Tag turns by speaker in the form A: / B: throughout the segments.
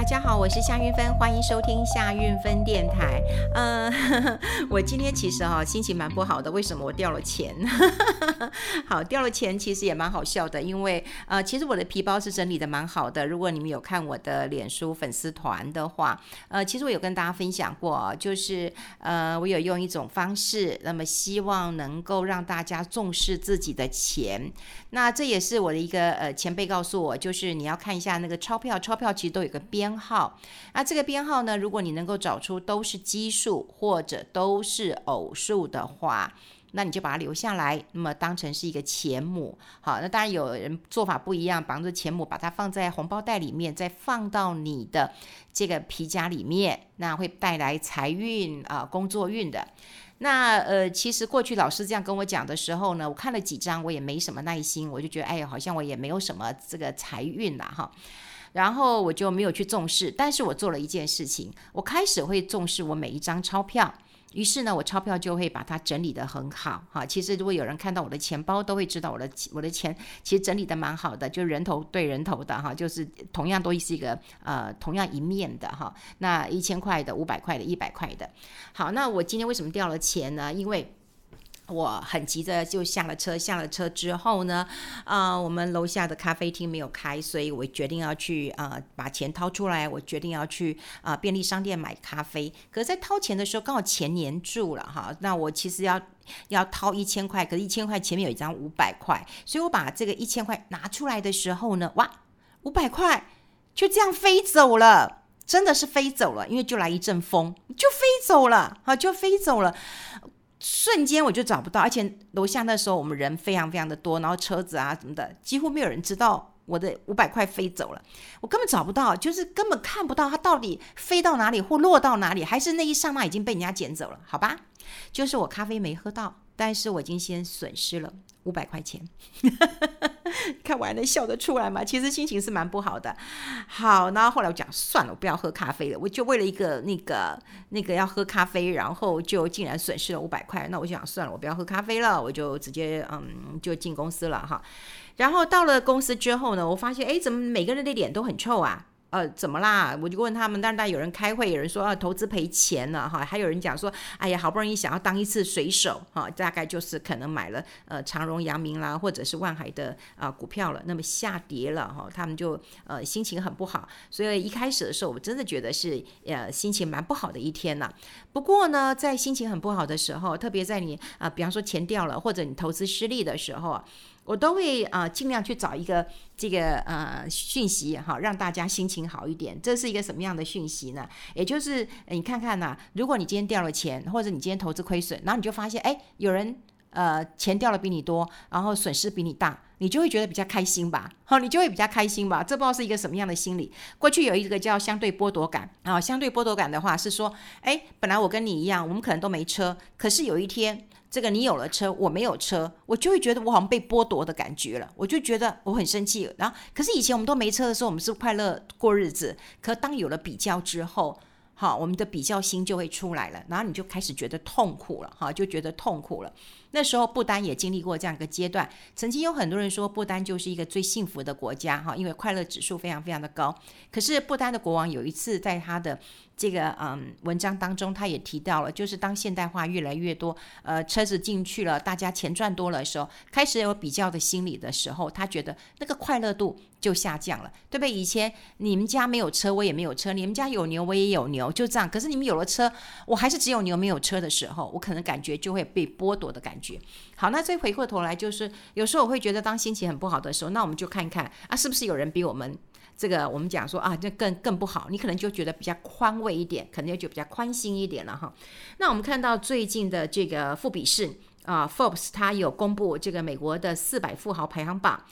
A: 大家好，我是夏运芬，欢迎收听夏运芬电台。嗯、呃，我今天其实哈、哦、心情蛮不好的，为什么我掉了钱？好，掉了钱其实也蛮好笑的，因为呃，其实我的皮包是整理的蛮好的。如果你们有看我的脸书粉丝团的话，呃，其实我有跟大家分享过，就是呃，我有用一种方式，那么希望能够让大家重视自己的钱。那这也是我的一个呃前辈告诉我，就是你要看一下那个钞票，钞票其实都有个编。编号，那这个编号呢，如果你能够找出都是奇数或者都是偶数的话，那你就把它留下来，那么当成是一个钱母。好，那当然有人做法不一样，绑着钱母，把它放在红包袋里面，再放到你的这个皮夹里面，那会带来财运啊、工作运的。那呃，其实过去老师这样跟我讲的时候呢，我看了几张，我也没什么耐心，我就觉得，哎呀，好像我也没有什么这个财运了哈。然后我就没有去重视，但是我做了一件事情，我开始会重视我每一张钞票。于是呢，我钞票就会把它整理得很好哈。其实如果有人看到我的钱包，都会知道我的我的钱其实整理得蛮好的，就人头对人头的哈，就是同样都是一个呃同样一面的哈。那一千块的、五百块的、一百块的。好，那我今天为什么掉了钱呢？因为我很急着就下了车，下了车之后呢，啊、我们楼下的咖啡厅没有开，所以我决定要去啊、把钱掏出来，我决定要去啊、便利商店买咖啡。可是，在掏钱的时候，刚好钱粘住了哈。那我其实要要掏一千块，可是一千块前面有一张五百块，所以我把这个一千块拿出来的时候呢，哇，五百块就这样飞走了，真的是飞走了，因为就来一阵风，就飞走了，好，就飞走了。瞬间我就找不到，而且楼下那时候我们人非常非常的多，然后车子啊什么的，几乎没有人知道我的五百块飞走了，我根本找不到，就是根本看不到它到底飞到哪里或落到哪里，还是那一刹那已经被人家捡走了，好吧？就是我咖啡没喝到，但是我已经先损失了五百块钱。看我还能笑得出来吗？其实心情是蛮不好的。好，然后后来我讲算了，我不要喝咖啡了。我就为了一个那个那个要喝咖啡，然后就竟然损失了五百块。那我就想算了，我不要喝咖啡了，我就直接嗯就进公司了哈。然后到了公司之后呢，我发现哎，怎么每个人的脸都很臭啊？呃，怎么啦？我就问他们，当然有人开会，有人说啊，投资赔钱了哈，还有人讲说，哎呀，好不容易想要当一次水手哈，大概就是可能买了呃长荣、阳明啦，或者是万海的啊、股票了，那么下跌了哈，他们就呃心情很不好，所以一开始的时候，我真的觉得是呃心情蛮不好的一天呐。不过呢，在心情很不好的时候，特别在你啊、比方说钱掉了，或者你投资失利的时候。我都会啊、尽量去找一个这个呃讯息哈，让大家心情好一点。这是一个什么样的讯息呢？也就是你看看呐、如果你今天掉了钱，或者你今天投资亏损，然后你就发现哎，有人呃钱掉了比你多，然后损失比你大，你就会觉得比较开心吧？好，你就会比较开心吧？这不知道是一个什么样的心理。过去有一个叫相对剥夺感啊，相对剥夺感的话是说，哎，本来我跟你一样，我们可能都没车，可是有一天。这个你有了车，我没有车，我就会觉得我好像被剥夺的感觉了，我就觉得我很生气。然后，可是以前我们都没车的时候，我们是快乐过日子。可当有了比较之后，好，我们的比较心就会出来了，然后你就开始觉得痛苦了，哈，就觉得痛苦了。那时候不丹也经历过这样一个阶段，曾经有很多人说不丹就是一个最幸福的国家，哈，因为快乐指数非常非常的高。可是不丹的国王有一次在他的这个嗯文章当中，他也提到了，就是当现代化越来越多，呃，车子进去了，大家钱赚多了的时候，开始有比较的心理的时候，他觉得那个快乐度就下降了，对不对？以前你们家没有车，我也没有车；你们家有牛，我也有牛，就这样。可是你们有了车，我还是只有牛没有车的时候，我可能感觉就会被剥夺的感觉。好，那再回过头来，就是有时候我会觉得，当心情很不好的时候，那我们就看看啊，是不是有人比我们。这个我们讲说啊，这更更不好，你可能就觉得比较宽慰一点，可能就比较宽心一点了哈。那我们看到最近的这个富比士啊，Forbes 它有公布这个美国的四百富豪排行榜，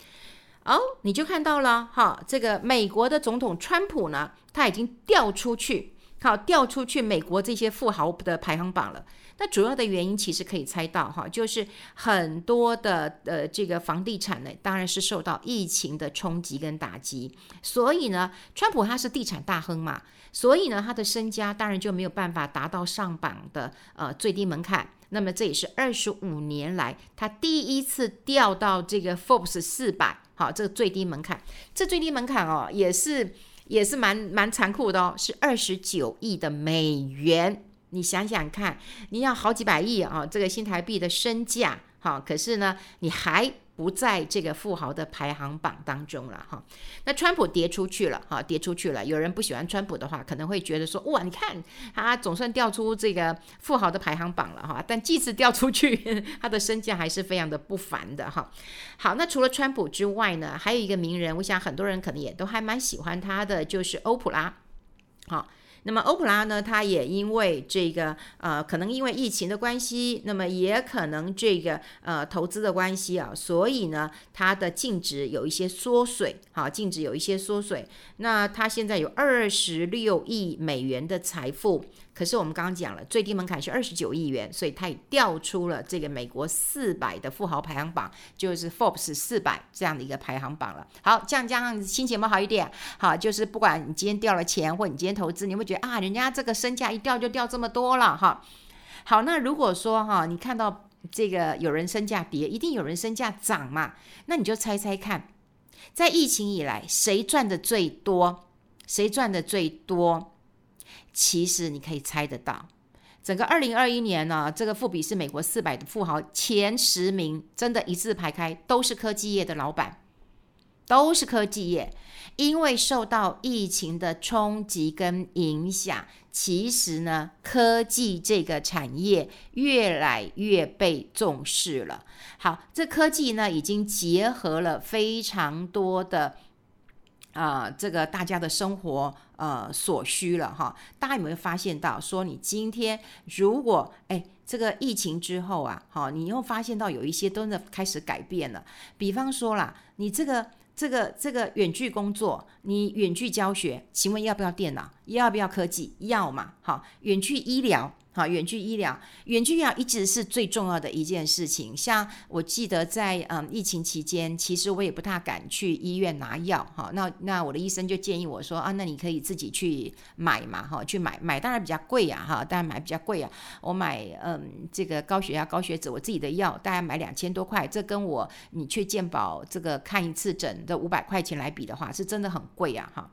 A: 哦，你就看到了哈，这个美国的总统川普呢，他已经调出去，好，调出去美国这些富豪的排行榜了。那主要的原因其实可以猜到哈，就是很多的呃这个房地产呢，当然是受到疫情的冲击跟打击，所以呢，川普他是地产大亨嘛，所以呢，他的身家当然就没有办法达到上榜的呃最低门槛。那么这也是二十五年来他第一次掉到这个 Forbes 四百，好，这个最低门槛，这最低门槛哦也是。也是蛮蛮残酷的哦，是二十九亿的美元。你想想看，你要好几百亿啊，这个新台币的身价，哈，可是呢，你还不在这个富豪的排行榜当中了，哈。那川普跌出去了，哈，跌出去了。有人不喜欢川普的话，可能会觉得说，哇，你看他总算掉出这个富豪的排行榜了，哈。但即使掉出去，他的身价还是非常的不凡的，哈。好，那除了川普之外呢，还有一个名人，我想很多人可能也都还蛮喜欢他的，就是欧普拉，好。那么欧普拉呢，他也因为这个呃，可能因为疫情的关系，那么也可能这个呃投资的关系啊，所以呢，他的净值有一些缩水，好，净值有一些缩水。那他现在有二十六亿美元的财富。可是我们刚刚讲了，最低门槛是二十九亿元，所以它也掉出了这个美国四百的富豪排行榜，就是 Forbes 四百这样的一个排行榜了。好，这样这样心情不好一点？好，就是不管你今天掉了钱，或你今天投资，你会觉得啊，人家这个身价一掉就掉这么多了哈。好，那如果说哈，你看到这个有人身价跌，一定有人身价涨嘛？那你就猜猜看，在疫情以来，谁赚的最多？谁赚的最多？其实你可以猜得到，整个二零二一年呢，这个富比是美国四百的富豪前十名，真的一字排开，都是科技业的老板，都是科技业。因为受到疫情的冲击跟影响，其实呢，科技这个产业越来越被重视了。好，这科技呢，已经结合了非常多的。啊、这个大家的生活呃所需了哈，大家有没有发现到说，你今天如果哎这个疫情之后啊，好，你又发现到有一些都在开始改变了，比方说啦，你这个这个这个远距工作，你远距教学，请问要不要电脑？要不要科技？要嘛，好，远距医疗。好，远距医疗，远距医疗一直是最重要的一件事情。像我记得在嗯疫情期间，其实我也不太敢去医院拿药。哈，那那我的医生就建议我说啊，那你可以自己去买嘛，哈，去买买当然比较贵呀，哈，当然买比较贵啊。我买嗯这个高血压、高血脂，我自己的药大概买两千多块，这跟我你去健保这个看一次诊的五百块钱来比的话，是真的很贵呀，哈。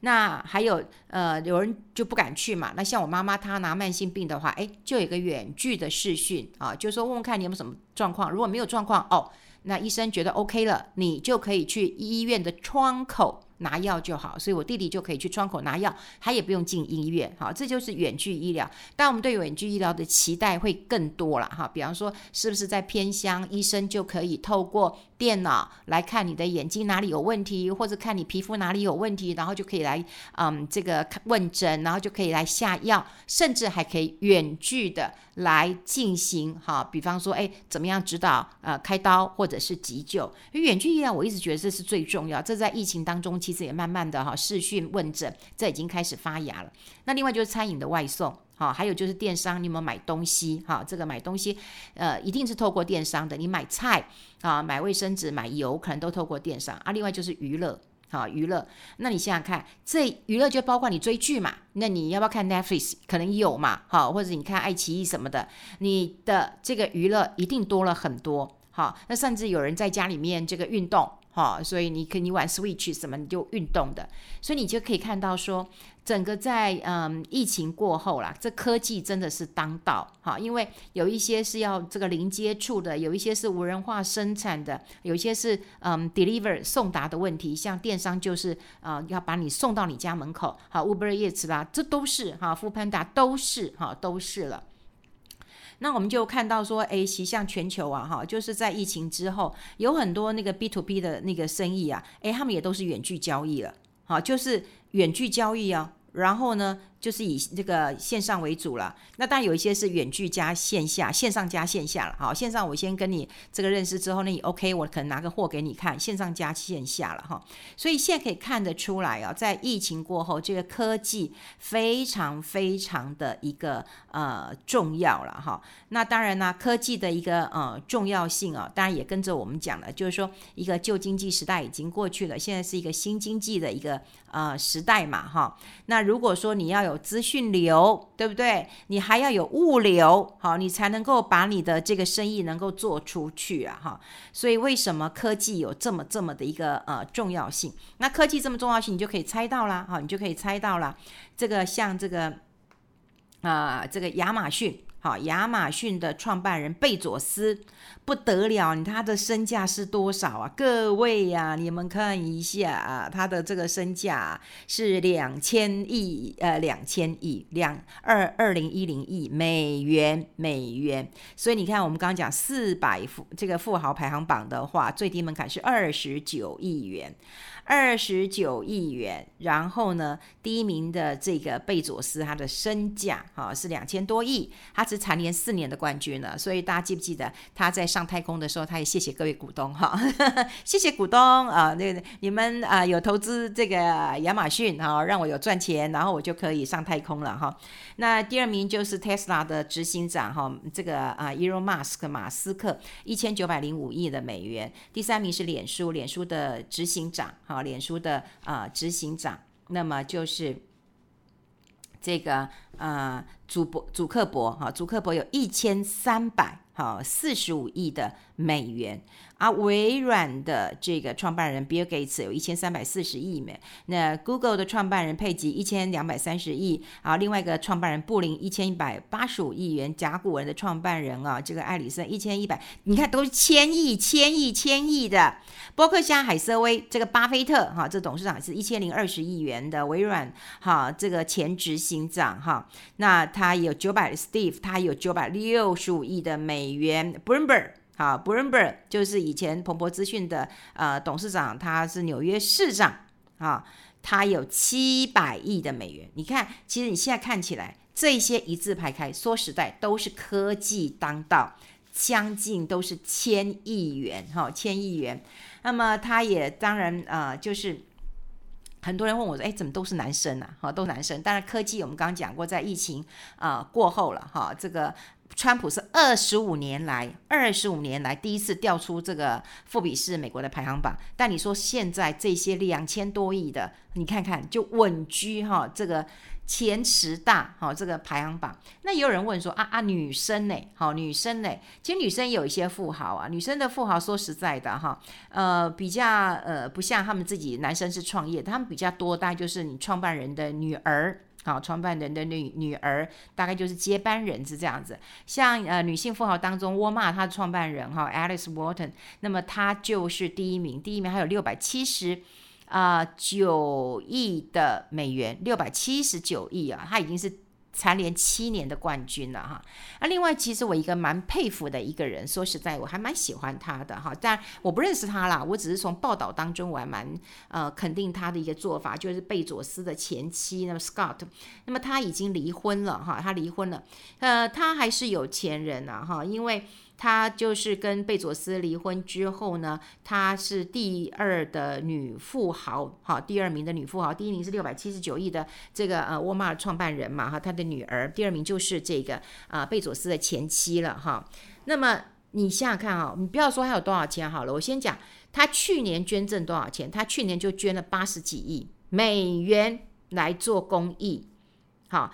A: 那还有，呃，有人就不敢去嘛。那像我妈妈，她拿慢性病的话，哎，就有一个远距的视讯啊，就说问问看你有没有什么状况。如果没有状况，哦，那医生觉得 OK 了，你就可以去医院的窗口。拿药就好，所以我弟弟就可以去窗口拿药，他也不用进医院，好，这就是远距医疗。但我们对远距医疗的期待会更多了哈，比方说是不是在偏乡，医生就可以透过电脑来看你的眼睛哪里有问题，或者看你皮肤哪里有问题，然后就可以来嗯这个问诊，然后就可以来下药，甚至还可以远距的来进行哈，比方说哎怎么样指导呃开刀或者是急救。远距医疗我一直觉得这是最重要，这在疫情当中。其实也慢慢的哈，视讯问诊这已经开始发芽了。那另外就是餐饮的外送，哈，还有就是电商，你有没有买东西？哈，这个买东西，呃，一定是透过电商的。你买菜啊，买卫生纸、买油，可能都透过电商啊。另外就是娱乐，哈，娱乐。那你想想看，这娱乐就包括你追剧嘛？那你要不要看 Netflix？可能有嘛，哈，或者你看爱奇艺什么的，你的这个娱乐一定多了很多。好，那甚至有人在家里面这个运动。哦，所以你可以你玩 Switch 什么你就运动的，所以你就可以看到说，整个在嗯疫情过后啦，这科技真的是当道哈，因为有一些是要这个零接触的，有一些是无人化生产的，有一些是嗯 deliver 送达的问题，像电商就是啊、要把你送到你家门口，好 Uber Eats 啦，这都是哈 Foodpanda 都是哈都是了。那我们就看到说，哎，其实像全球啊，哈，就是在疫情之后，有很多那个 B to B 的那个生意啊，哎，他们也都是远距交易了，好，就是远距交易啊，然后呢，就是以这个线上为主了，那当然有一些是远距加线下，线上加线下了。好，线上我先跟你这个认识之后，那你 OK，我可能拿个货给你看，线上加线下了哈。所以现在可以看得出来啊，在疫情过后，这个科技非常非常的一个呃重要了哈。那当然呢，科技的一个呃重要性啊，当然也跟着我们讲了，就是说一个旧经济时代已经过去了，现在是一个新经济的一个呃时代嘛哈。那如果说你要有资讯流，对不对？你还要有物流，好，你才能够把你的这个生意能够做出去啊，哈。所以为什么科技有这么这么的一个呃重要性？那科技这么重要性，你就可以猜到了，哈，你就可以猜到了。这个像这个啊、这个亚马逊。好，亚马逊的创办人贝佐斯不得了，他的身价是多少啊？各位呀、啊，你们看一下啊，他的这个身价是两千亿，呃，两千亿两二二零一零亿美元美元。所以你看，我们刚刚讲四百富这个富豪排行榜的话，最低门槛是二十九亿元。二十九亿元，然后呢，第一名的这个贝佐斯，他的身价哈是两千多亿，他只蝉联四年的冠军了。所以大家记不记得他在上上太空的时候，他也谢谢各位股东哈，谢谢股东啊，那个你们啊有投资这个亚马逊哈，让我有赚钱，然后我就可以上太空了哈。那第二名就是特斯拉的执行长哈，这个啊，Elon Musk 马斯克一千九百零五亿的美元。第三名是脸书，脸书的执行长哈。脸书的啊、执行长，那么就是这个啊、呃、祖博祖克伯哈，祖克伯有一千三百好四十五亿的美元。啊，微软的这个创办人 Bill Gates 有一千三百四十亿美，那 Google 的创办人佩吉一千两百三十亿，啊，另外一个创办人布林一千一百八十五亿元，甲骨文的创办人啊，这个艾里森一千一百，你看都是千亿、千亿、千亿的。波克夏海瑟薇这个巴菲特哈、这董事长是一千零二十亿元的微软哈、这个前执行长哈、那他有九百 Steve，他有九百六十五亿的美元，Bloomberg。好，Bloomberg 就是以前彭博资讯的呃董事长，他是纽约市长啊，他有七百亿的美元。你看，其实你现在看起来这些一字排开，说实在都是科技当道，将近都是千亿元哈、千亿元。那么他也当然呃，就是很多人问我说，哎，怎么都是男生啊？哈、都男生。当然科技我们刚刚讲过，在疫情啊、过后了哈、这个。川普是二十五年来，二十五年来第一次掉出这个富比士美国的排行榜。但你说现在这些两千多亿的，你看看就稳居哈这个前十大哈这个排行榜。那也有人问说啊啊女生呢？好女生呢？其实女生有一些富豪啊，女生的富豪说实在的哈，呃比较呃不像他们自己男生是创业，他们比较多，大概就是你创办人的女儿。好，创办人的女女儿大概就是接班人是这样子。像呃女性富豪当中，沃尔玛她的创办人哈，Alice Walton，那么她就是第一名，第一名还有六百七十啊九亿的美元，六百七十九亿啊，她已经是。蝉联七年的冠军了哈，那另外其实我一个蛮佩服的一个人，说实在我还蛮喜欢他的哈，但我不认识他啦，我只是从报道当中我还蛮呃肯定他的一个做法，就是贝佐斯的前妻那么 Scott，那么他已经离婚了哈，他离婚了，呃，他还是有钱人呐哈，因为。她就是跟贝佐斯离婚之后呢，她是第二的女富豪，好，第二名的女富豪，第一名是六百七十九亿的这个呃沃尔玛创办人嘛，哈，她的女儿，第二名就是这个啊贝佐斯的前妻了哈。那么你想想看啊，你不要说他有多少钱好了，我先讲她去年捐赠多少钱，她去年就捐了八十几亿美元来做公益，好。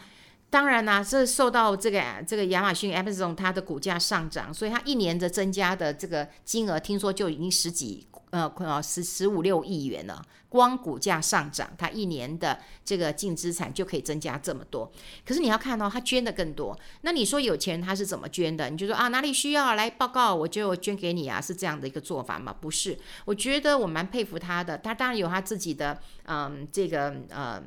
A: 当然啦，这受到这个这个亚马逊 Amazon 它的股价上涨，所以它一年的增加的这个金额，听说就已经十几呃呃十十五六亿元了。光股价上涨，它一年的这个净资产就可以增加这么多。可是你要看到它捐的更多，那你说有钱人他是怎么捐的？你就说啊哪里需要来报告，我就捐给你啊，是这样的一个做法吗？不是，我觉得我蛮佩服他的。他当然有他自己的嗯这个呃。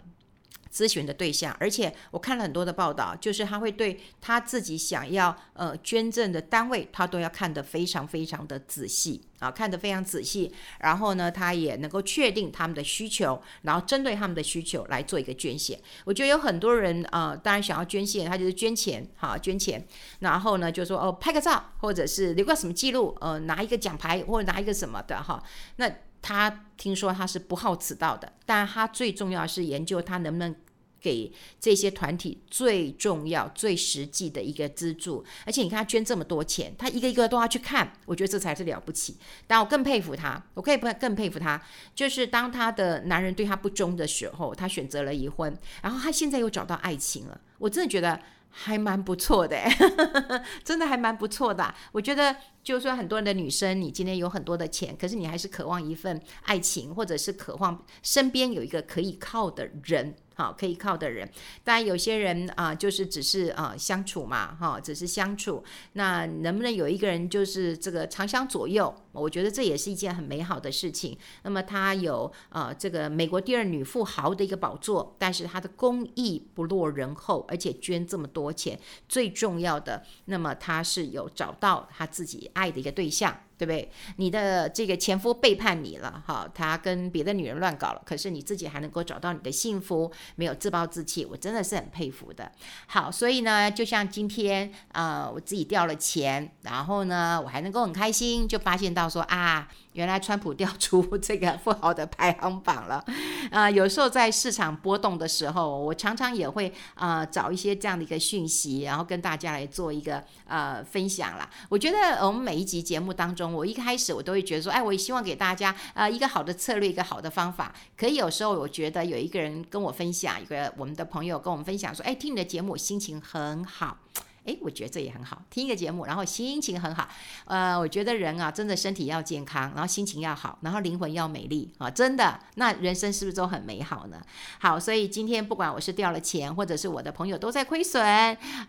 A: 咨询的对象，而且我看了很多的报道，就是他会对他自己想要呃捐赠的单位，他都要看得非常非常的仔细啊，看得非常仔细。然后呢，他也能够确定他们的需求，然后针对他们的需求来做一个捐献。我觉得有很多人啊、当然想要捐献，他就是捐钱，好捐钱。然后呢，就说哦拍个照，或者是留个什么记录，呃拿一个奖牌或者拿一个什么的哈。那他听说他是不好此道的，但他最重要是研究他能不能。给这些团体最重要、最实际的一个资助。而且你看他捐这么多钱，他一个一个都要去看，我觉得这才是了不起。但我更佩服他，我可以不更佩服他，就是当他的男人对他不忠的时候，他选择了离婚，然后他现在又找到爱情了。我真的觉得。还蛮不错的，真的还蛮不错的。我觉得，就算很多人的女生，你今天有很多的钱，可是你还是渴望一份爱情，或者是渴望身边有一个可以靠的人。好，可以靠的人，当然有些人啊、就是只是啊、相处嘛，哈、只是相处。那能不能有一个人就是这个长相左右？我觉得这也是一件很美好的事情。那么他有啊、呃、这个美国第二女富豪的一个宝座，但是他的公益不落人后，而且捐这么多钱，最重要的，那么他是有找到他自己爱的一个对象。对不对？你的这个前夫背叛你了，哈，他跟别的女人乱搞了，可是你自己还能够找到你的幸福，没有自暴自弃，我真的是很佩服的。好，所以呢，就像今天啊、呃，我自己掉了钱，然后呢，我还能够很开心，就发现到说啊。原来川普掉出这个富豪的排行榜了，啊、呃，有时候在市场波动的时候，我常常也会啊、呃、找一些这样的一个讯息，然后跟大家来做一个呃分享啦。我觉得我们每一集节目当中，我一开始我都会觉得说，哎，我也希望给大家、呃、一个好的策略，一个好的方法。可以有时候我觉得有一个人跟我分享，一个我们的朋友跟我们分享说，哎，听你的节目心情很好。诶，我觉得这也很好，听一个节目，然后心情很好。呃，我觉得人啊，真的身体要健康，然后心情要好，然后灵魂要美丽啊，真的，那人生是不是都很美好呢？好，所以今天不管我是掉了钱，或者是我的朋友都在亏损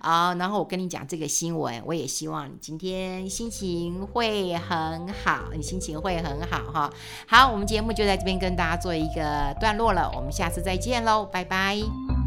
A: 啊，然后我跟你讲这个新闻，我也希望你今天心情会很好，你心情会很好哈。好，我们节目就在这边跟大家做一个段落了，我们下次再见喽，拜拜。